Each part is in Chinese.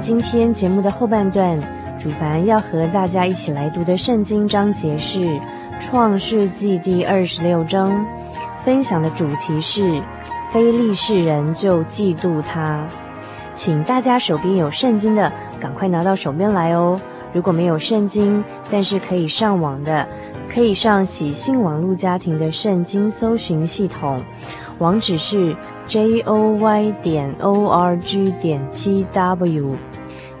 今天节目的后半段，主凡要和大家一起来读的圣经章节是《创世纪》第二十六章，分享的主题是非利士人就嫉妒他。请大家手边有圣经的，赶快拿到手边来哦。如果没有圣经，但是可以上网的，可以上喜信网络家庭的圣经搜寻系统。网址是 j o y 点 o r g 点 t w，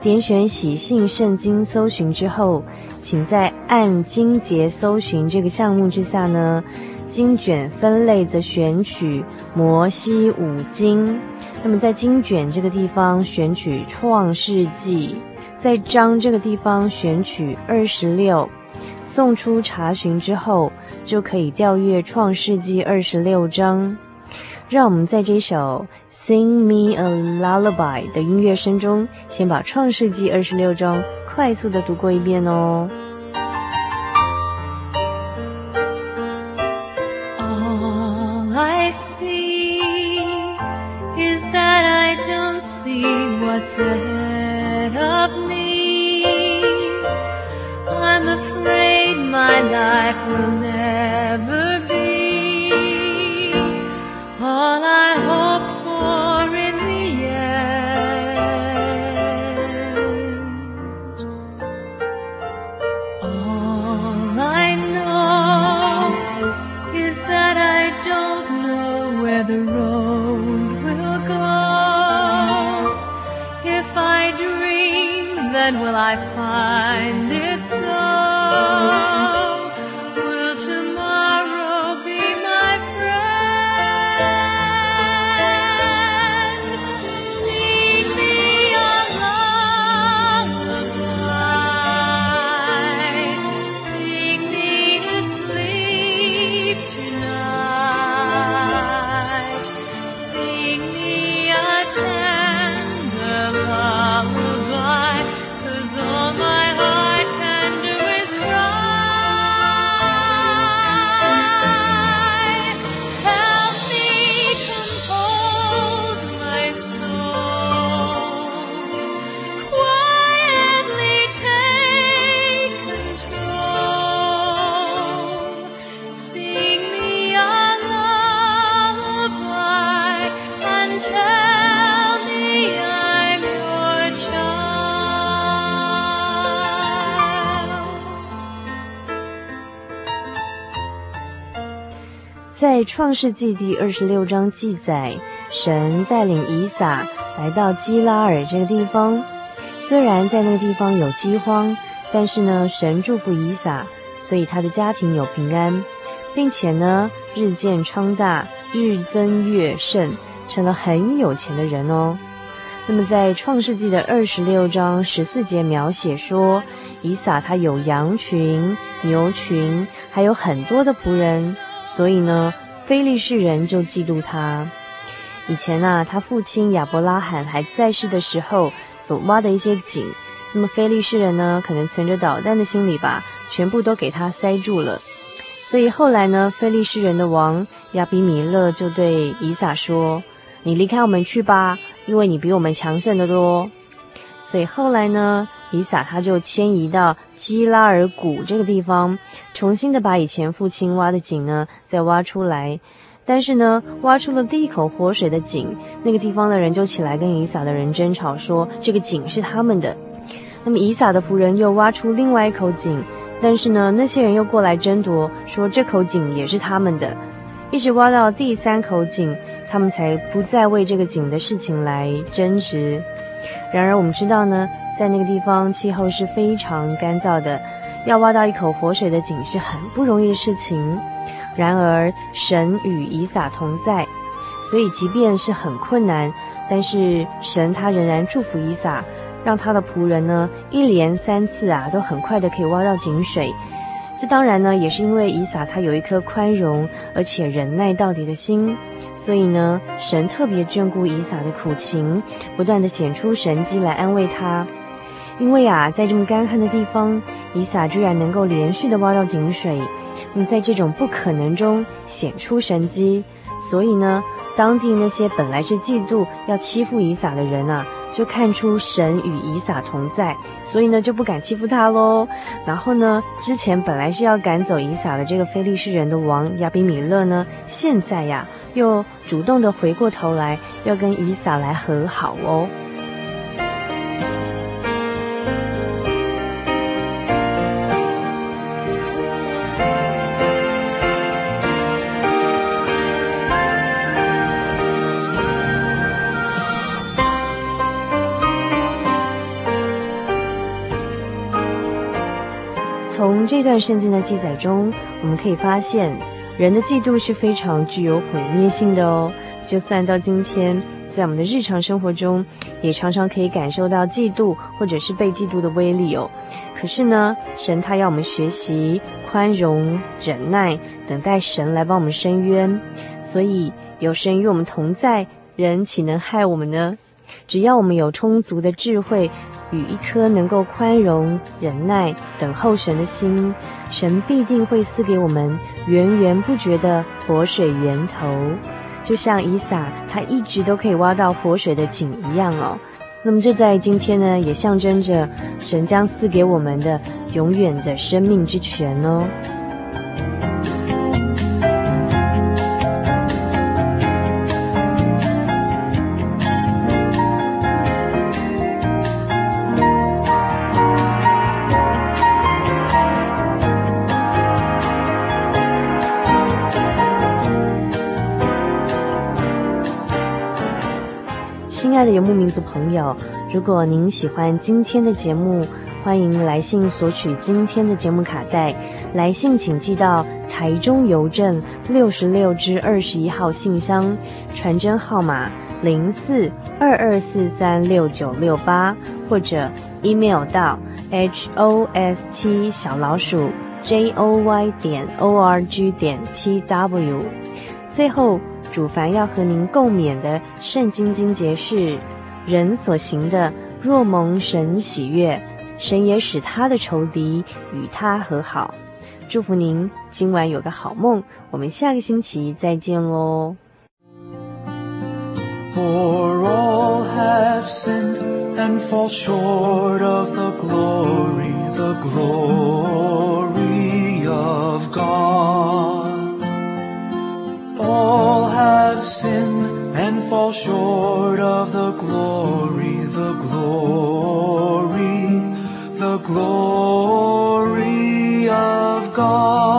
点选喜信圣经搜寻之后，请在按经节搜寻这个项目之下呢，经卷分类则选取摩西五经。那么在经卷这个地方选取创世纪，在章这个地方选取二十六，送出查询之后，就可以调阅创世纪二十六章。让我们在这首《Sing Me a Lullaby》的音乐声中，先把《创世纪》二十六章快速地读过一遍哦。All I see is that I don't see what's ahead of me. I'm afraid my life will never me. 在创世纪第二十六章记载，神带领以撒来到基拉尔这个地方。虽然在那个地方有饥荒，但是呢，神祝福以撒，所以他的家庭有平安，并且呢，日渐昌大，日增月盛，成了很有钱的人哦。那么在创世纪的二十六章十四节描写说，以撒他有羊群、牛群，还有很多的仆人。所以呢，非利士人就嫉妒他。以前啊，他父亲亚伯拉罕还在世的时候所挖的一些井，那么非利士人呢，可能存着捣蛋的心理吧，全部都给他塞住了。所以后来呢，非利士人的王亚比米勒就对以撒说：“你离开我们去吧，因为你比我们强盛得多。”所以后来呢，以撒他就迁移到基拉尔谷这个地方，重新的把以前父亲挖的井呢再挖出来。但是呢，挖出了第一口活水的井，那个地方的人就起来跟以撒的人争吵说，这个井是他们的。那么以撒的仆人又挖出另外一口井，但是呢，那些人又过来争夺，说这口井也是他们的，一直挖到第三口井，他们才不再为这个井的事情来争执。然而我们知道呢，在那个地方气候是非常干燥的，要挖到一口活水的井是很不容易的事情。然而神与以撒同在，所以即便是很困难，但是神他仍然祝福以撒。让他的仆人呢，一连三次啊，都很快的可以挖到井水。这当然呢，也是因为以撒他有一颗宽容而且忍耐到底的心，所以呢，神特别眷顾以撒的苦情，不断的显出神迹来安慰他。因为啊，在这么干旱的地方，以撒居然能够连续的挖到井水，那么在这种不可能中显出神迹，所以呢，当地那些本来是嫉妒要欺负以撒的人啊。就看出神与以撒同在，所以呢就不敢欺负他喽。然后呢，之前本来是要赶走以撒的这个非利士人的王亚比米勒呢，现在呀又主动的回过头来要跟以撒来和好哦。从这段圣经的记载中，我们可以发现，人的嫉妒是非常具有毁灭性的哦。就算到今天，在我们的日常生活中，也常常可以感受到嫉妒或者是被嫉妒的威力哦。可是呢，神他要我们学习宽容、忍耐，等待神来帮我们伸冤。所以有神与我们同在，人岂能害我们呢？只要我们有充足的智慧。与一颗能够宽容、忍耐、等候神的心，神必定会赐给我们源源不绝的活水源头，就像以撒他一直都可以挖到活水的井一样哦。那么这在今天呢，也象征着神将赐给我们的永远的生命之泉哦。爱的游牧民族朋友，如果您喜欢今天的节目，欢迎来信索取今天的节目卡带。来信请寄到台中邮政六十六支二十一号信箱，传真号码零四二二四三六九六八，或者 email 到 h o s t 小老鼠 j o y 点 o r g 点 t w。最后。主凡要和您共勉的圣经经节是：人所行的，若蒙神喜悦，神也使他的仇敌与他和好。祝福您今晚有个好梦，我们下个星期再见喽。For all have sinned and fall short of the glory, the glory of God. All have sinned and fall short of the glory, the glory, the glory of God.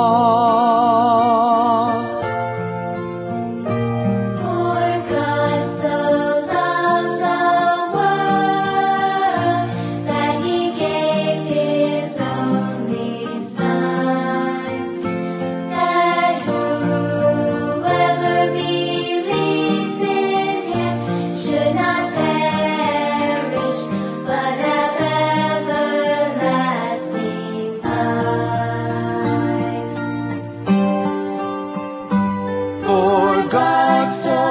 so